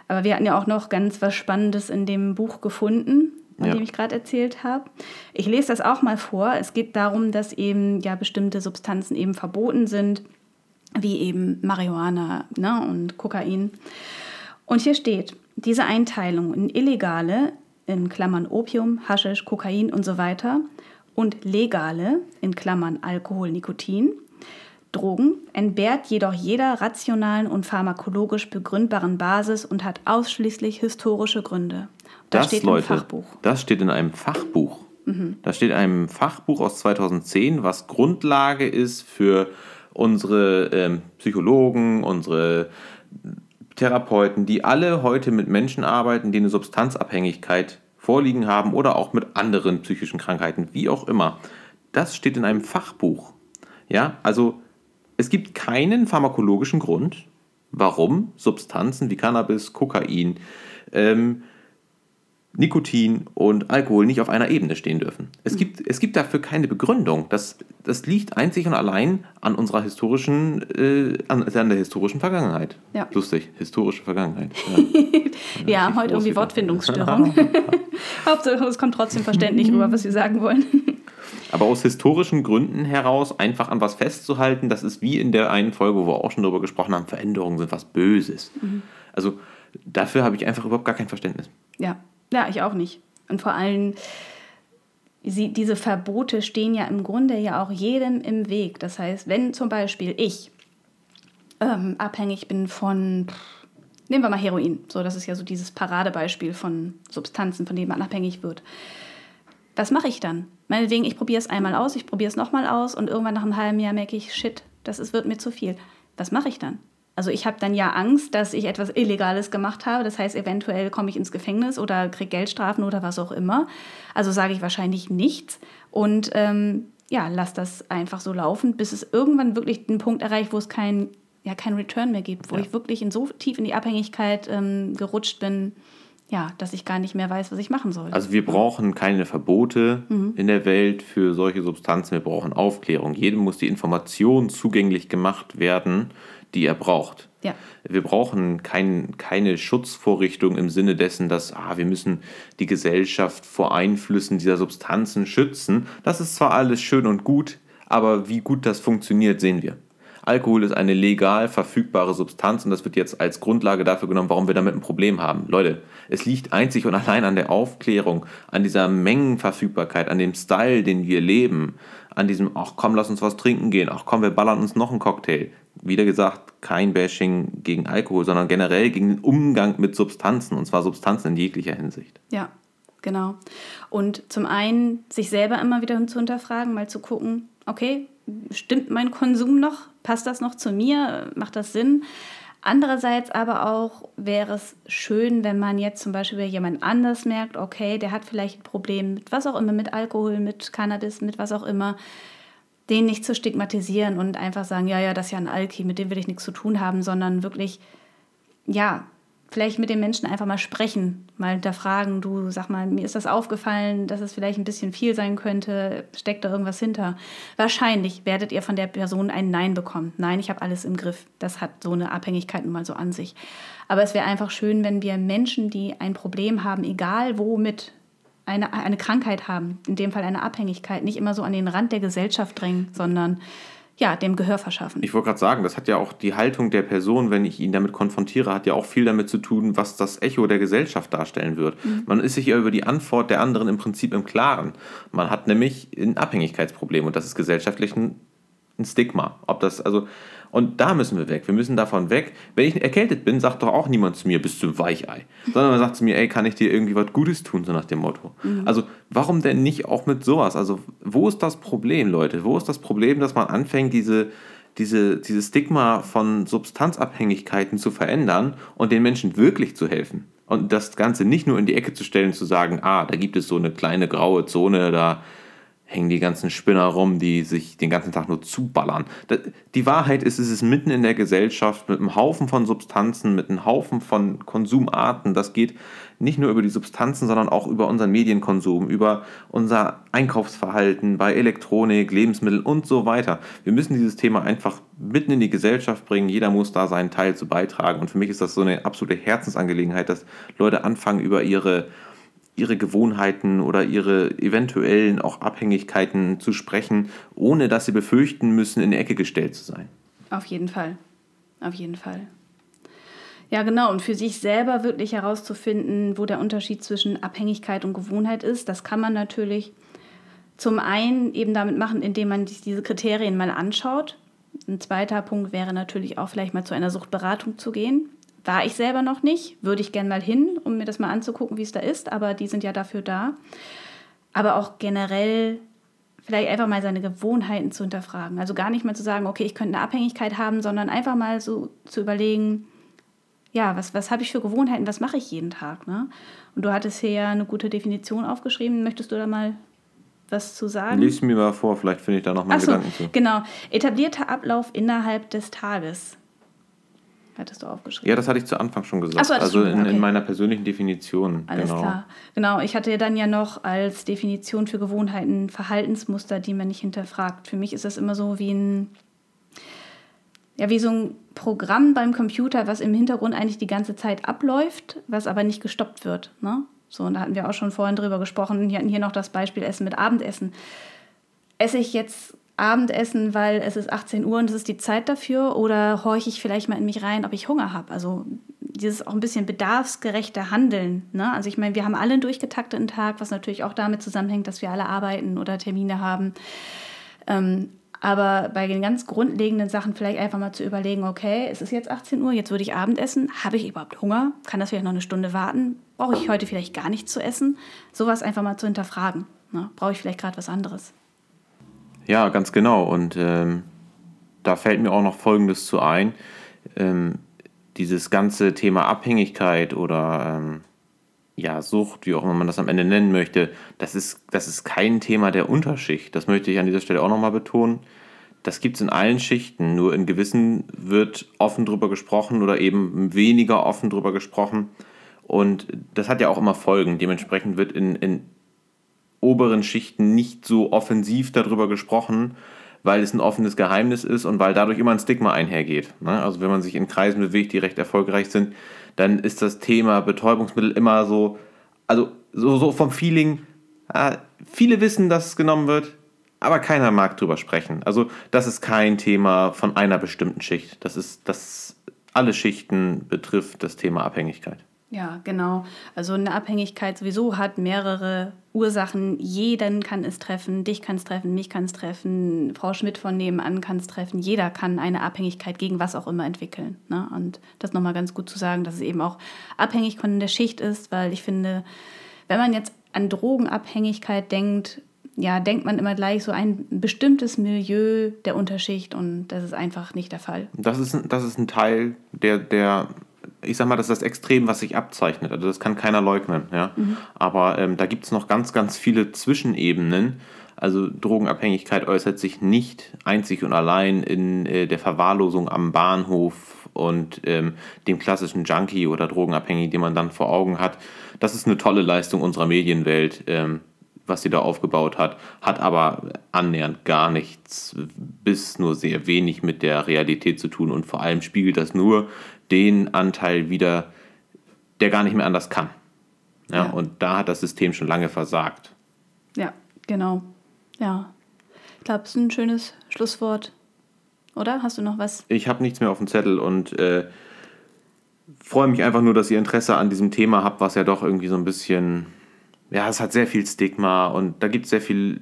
Aber wir hatten ja auch noch ganz was Spannendes in dem Buch gefunden, von ja. dem ich gerade erzählt habe. Ich lese das auch mal vor. Es geht darum, dass eben ja bestimmte Substanzen eben verboten sind, wie eben Marihuana ne, und Kokain. Und hier steht, diese Einteilung in illegale, in Klammern Opium, Haschisch, Kokain und so weiter, und legale, in Klammern Alkohol, Nikotin, Drogen, entbehrt jedoch jeder rationalen und pharmakologisch begründbaren Basis und hat ausschließlich historische Gründe. Das, das steht Leute, im Fachbuch. Das steht in einem Fachbuch. Mhm. Das steht in einem Fachbuch aus 2010, was Grundlage ist für unsere ähm, Psychologen, unsere Therapeuten, die alle heute mit Menschen arbeiten, die eine Substanzabhängigkeit vorliegen haben oder auch mit anderen psychischen Krankheiten, wie auch immer. Das steht in einem Fachbuch. Ja, also es gibt keinen pharmakologischen Grund, warum Substanzen wie Cannabis, Kokain, ähm, Nikotin und Alkohol nicht auf einer Ebene stehen dürfen. Es gibt, es gibt dafür keine Begründung. Das, das liegt einzig und allein an unserer historischen, äh, an, an, der historischen Vergangenheit. Ja. Lustig, historische Vergangenheit. (laughs) Ja, wir haben heute irgendwie Wortfindungsstörung. (laughs) Hauptsache, es kommt trotzdem verständlich rüber, was wir sagen wollen. (laughs) Aber aus historischen Gründen heraus einfach an was festzuhalten, das ist wie in der einen Folge, wo wir auch schon darüber gesprochen haben, Veränderungen sind was Böses. Mhm. Also dafür habe ich einfach überhaupt gar kein Verständnis. Ja, ja, ich auch nicht. Und vor allem, sie, diese Verbote stehen ja im Grunde ja auch jedem im Weg. Das heißt, wenn zum Beispiel ich ähm, abhängig bin von, nehmen wir mal Heroin, so das ist ja so dieses Paradebeispiel von Substanzen, von denen man abhängig wird. Was mache ich dann? Meinetwegen, ich probiere es einmal aus, ich probiere es nochmal aus und irgendwann nach einem halben Jahr merke ich, shit, das ist, wird mir zu viel. Was mache ich dann? Also ich habe dann ja Angst, dass ich etwas Illegales gemacht habe. Das heißt, eventuell komme ich ins Gefängnis oder kriege Geldstrafen oder was auch immer. Also sage ich wahrscheinlich nichts und ähm, ja, lass das einfach so laufen, bis es irgendwann wirklich den Punkt erreicht, wo es kein, ja, kein Return mehr gibt, wo ja. ich wirklich in so tief in die Abhängigkeit ähm, gerutscht bin, ja, dass ich gar nicht mehr weiß, was ich machen soll. Also wir brauchen keine Verbote mhm. in der Welt für solche Substanzen, wir brauchen Aufklärung. Jedem muss die Information zugänglich gemacht werden, die er braucht. Ja. Wir brauchen kein, keine Schutzvorrichtung im Sinne dessen, dass ah, wir müssen die Gesellschaft vor Einflüssen dieser Substanzen schützen. Das ist zwar alles schön und gut, aber wie gut das funktioniert, sehen wir. Alkohol ist eine legal verfügbare Substanz und das wird jetzt als Grundlage dafür genommen, warum wir damit ein Problem haben. Leute, es liegt einzig und allein an der Aufklärung, an dieser Mengenverfügbarkeit, an dem Style, den wir leben, an diesem, ach komm, lass uns was trinken gehen, ach komm, wir ballern uns noch einen Cocktail wieder gesagt, kein Bashing gegen Alkohol, sondern generell gegen den Umgang mit Substanzen, und zwar Substanzen in jeglicher Hinsicht. Ja, genau. Und zum einen sich selber immer wieder zu hinterfragen, mal zu gucken, okay, stimmt mein Konsum noch? Passt das noch zu mir? Macht das Sinn? Andererseits aber auch wäre es schön, wenn man jetzt zum Beispiel jemand anders merkt, okay, der hat vielleicht ein Problem mit was auch immer, mit Alkohol, mit Cannabis, mit was auch immer den nicht zu stigmatisieren und einfach sagen, ja, ja, das ist ja ein Alki, mit dem will ich nichts zu tun haben, sondern wirklich, ja, vielleicht mit den Menschen einfach mal sprechen, mal hinterfragen, du sag mal, mir ist das aufgefallen, dass es vielleicht ein bisschen viel sein könnte, steckt da irgendwas hinter? Wahrscheinlich werdet ihr von der Person ein Nein bekommen. Nein, ich habe alles im Griff. Das hat so eine Abhängigkeit nun mal so an sich. Aber es wäre einfach schön, wenn wir Menschen, die ein Problem haben, egal womit, eine, eine Krankheit haben, in dem Fall eine Abhängigkeit, nicht immer so an den Rand der Gesellschaft drängen, sondern ja, dem Gehör verschaffen. Ich wollte gerade sagen, das hat ja auch die Haltung der Person, wenn ich ihn damit konfrontiere, hat ja auch viel damit zu tun, was das Echo der Gesellschaft darstellen wird. Mhm. Man ist sich ja über die Antwort der anderen im Prinzip im Klaren. Man hat nämlich ein Abhängigkeitsproblem und das ist gesellschaftlich ein, ein Stigma. Ob das, also und da müssen wir weg. Wir müssen davon weg. Wenn ich erkältet bin, sagt doch auch niemand zu mir, bist du ein Weichei. Sondern man sagt zu mir, ey, kann ich dir irgendwie was Gutes tun, so nach dem Motto. Mhm. Also, warum denn nicht auch mit sowas? Also, wo ist das Problem, Leute? Wo ist das Problem, dass man anfängt, diese, diese, dieses Stigma von Substanzabhängigkeiten zu verändern und den Menschen wirklich zu helfen? Und das Ganze nicht nur in die Ecke zu stellen, zu sagen, ah, da gibt es so eine kleine graue Zone, da hängen die ganzen Spinner rum, die sich den ganzen Tag nur zuballern. Die Wahrheit ist, es ist mitten in der Gesellschaft mit einem Haufen von Substanzen, mit einem Haufen von Konsumarten. Das geht nicht nur über die Substanzen, sondern auch über unseren Medienkonsum, über unser Einkaufsverhalten bei Elektronik, Lebensmitteln und so weiter. Wir müssen dieses Thema einfach mitten in die Gesellschaft bringen. Jeder muss da seinen Teil zu beitragen. Und für mich ist das so eine absolute Herzensangelegenheit, dass Leute anfangen, über ihre ihre Gewohnheiten oder ihre eventuellen auch Abhängigkeiten zu sprechen, ohne dass sie befürchten müssen, in die Ecke gestellt zu sein. Auf jeden Fall. Auf jeden Fall. Ja, genau. Und für sich selber wirklich herauszufinden, wo der Unterschied zwischen Abhängigkeit und Gewohnheit ist, das kann man natürlich zum einen eben damit machen, indem man sich diese Kriterien mal anschaut. Ein zweiter Punkt wäre natürlich auch vielleicht mal zu einer Suchtberatung zu gehen. War ich selber noch nicht, würde ich gerne mal hin, um mir das mal anzugucken, wie es da ist, aber die sind ja dafür da. Aber auch generell vielleicht einfach mal seine Gewohnheiten zu hinterfragen. Also gar nicht mal zu sagen, okay, ich könnte eine Abhängigkeit haben, sondern einfach mal so zu überlegen, ja, was, was habe ich für Gewohnheiten, was mache ich jeden Tag? Ne? Und du hattest hier ja eine gute Definition aufgeschrieben. Möchtest du da mal was zu sagen? Lies mir mal vor, vielleicht finde ich da noch mal so, Gedanken zu. Genau. Etablierter Ablauf innerhalb des Tages hattest du aufgeschrieben. Ja, das hatte ich zu Anfang schon gesagt. So, also in, okay. in, meiner persönlichen Definition. Alles genau. klar. Genau, ich hatte ja dann ja noch als Definition für Gewohnheiten Verhaltensmuster, die man nicht hinterfragt. Für mich ist das immer so wie ein, ja, wie so ein Programm beim Computer, was im Hintergrund eigentlich die ganze Zeit abläuft, was aber nicht gestoppt wird. Ne? So, und da hatten wir auch schon vorhin drüber gesprochen. Wir hatten hier noch das Beispiel Essen mit Abendessen. Esse ich jetzt Abendessen, weil es ist 18 Uhr und es ist die Zeit dafür? Oder horche ich vielleicht mal in mich rein, ob ich Hunger habe? Also dieses auch ein bisschen bedarfsgerechte Handeln. Ne? Also ich meine, wir haben alle einen durchgetakteten Tag, was natürlich auch damit zusammenhängt, dass wir alle arbeiten oder Termine haben. Ähm, aber bei den ganz grundlegenden Sachen vielleicht einfach mal zu überlegen, okay, es ist jetzt 18 Uhr, jetzt würde ich Abendessen. Habe ich überhaupt Hunger? Kann das vielleicht noch eine Stunde warten? Brauche ich heute vielleicht gar nichts zu essen? Sowas einfach mal zu hinterfragen. Ne? Brauche ich vielleicht gerade was anderes? Ja, ganz genau. Und ähm, da fällt mir auch noch Folgendes zu ein. Ähm, dieses ganze Thema Abhängigkeit oder ähm, ja, Sucht, wie auch immer man das am Ende nennen möchte, das ist, das ist kein Thema der Unterschicht. Das möchte ich an dieser Stelle auch nochmal betonen. Das gibt es in allen Schichten, nur in gewissen wird offen drüber gesprochen oder eben weniger offen drüber gesprochen. Und das hat ja auch immer Folgen. Dementsprechend wird in, in oberen Schichten nicht so offensiv darüber gesprochen, weil es ein offenes Geheimnis ist und weil dadurch immer ein Stigma einhergeht. Ne? Also wenn man sich in Kreisen bewegt, die recht erfolgreich sind, dann ist das Thema Betäubungsmittel immer so, also so, so vom Feeling, ja, viele wissen, dass es genommen wird, aber keiner mag drüber sprechen. Also das ist kein Thema von einer bestimmten Schicht. Das ist, das alle Schichten betrifft das Thema Abhängigkeit. Ja, genau. Also eine Abhängigkeit sowieso hat mehrere Ursachen. Jeden kann es treffen, dich kann es treffen, mich kann es treffen, Frau Schmidt von nebenan kann es treffen. Jeder kann eine Abhängigkeit gegen was auch immer entwickeln. Ne? Und das nochmal ganz gut zu sagen, dass es eben auch abhängig von der Schicht ist, weil ich finde, wenn man jetzt an Drogenabhängigkeit denkt, ja, denkt man immer gleich so ein bestimmtes Milieu der Unterschicht und das ist einfach nicht der Fall. Das ist, das ist ein Teil der, der ich sag mal, das ist das Extrem, was sich abzeichnet. Also das kann keiner leugnen. Ja? Mhm. Aber ähm, da gibt es noch ganz, ganz viele Zwischenebenen. Also Drogenabhängigkeit äußert sich nicht einzig und allein in äh, der Verwahrlosung am Bahnhof und ähm, dem klassischen Junkie oder Drogenabhängigen, den man dann vor Augen hat. Das ist eine tolle Leistung unserer Medienwelt, ähm, was sie da aufgebaut hat, hat aber annähernd gar nichts bis nur sehr wenig mit der Realität zu tun und vor allem spiegelt das nur den Anteil wieder, der gar nicht mehr anders kann. Ja, ja. Und da hat das System schon lange versagt. Ja, genau. Ja. Ich glaube, es ist ein schönes Schlusswort. Oder? Hast du noch was? Ich habe nichts mehr auf dem Zettel und äh, freue mich einfach nur, dass ihr Interesse an diesem Thema habt, was ja doch irgendwie so ein bisschen, ja, es hat sehr viel Stigma und da gibt es sehr viel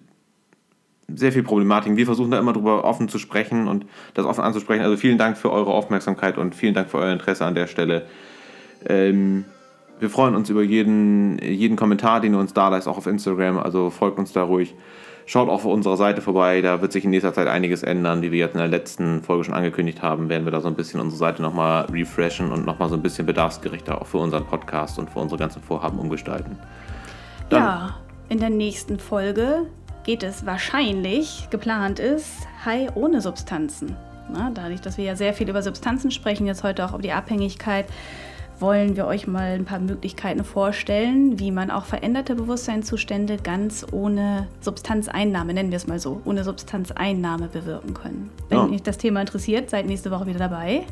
sehr viel Problematiken. Wir versuchen da immer drüber offen zu sprechen und das offen anzusprechen. Also vielen Dank für eure Aufmerksamkeit und vielen Dank für euer Interesse an der Stelle. Ähm, wir freuen uns über jeden, jeden Kommentar, den ihr uns da lasst, auch auf Instagram. Also folgt uns da ruhig. Schaut auch auf unserer Seite vorbei, da wird sich in nächster Zeit einiges ändern. Wie wir jetzt in der letzten Folge schon angekündigt haben, werden wir da so ein bisschen unsere Seite nochmal refreshen und nochmal so ein bisschen bedarfsgerechter auch für unseren Podcast und für unsere ganzen Vorhaben umgestalten. Dann ja, in der nächsten Folge geht es wahrscheinlich, geplant ist, High ohne Substanzen. Na, dadurch, dass wir ja sehr viel über Substanzen sprechen, jetzt heute auch über die Abhängigkeit, wollen wir euch mal ein paar Möglichkeiten vorstellen, wie man auch veränderte Bewusstseinszustände ganz ohne Substanzeinnahme, nennen wir es mal so, ohne Substanzeinnahme bewirken können. Wenn ja. euch das Thema interessiert, seid nächste Woche wieder dabei.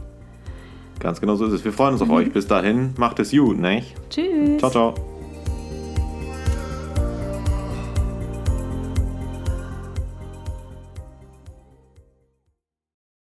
Ganz genau so ist es. Wir freuen uns auf mhm. euch. Bis dahin, macht es gut, nicht? Tschüss. Ciao, ciao.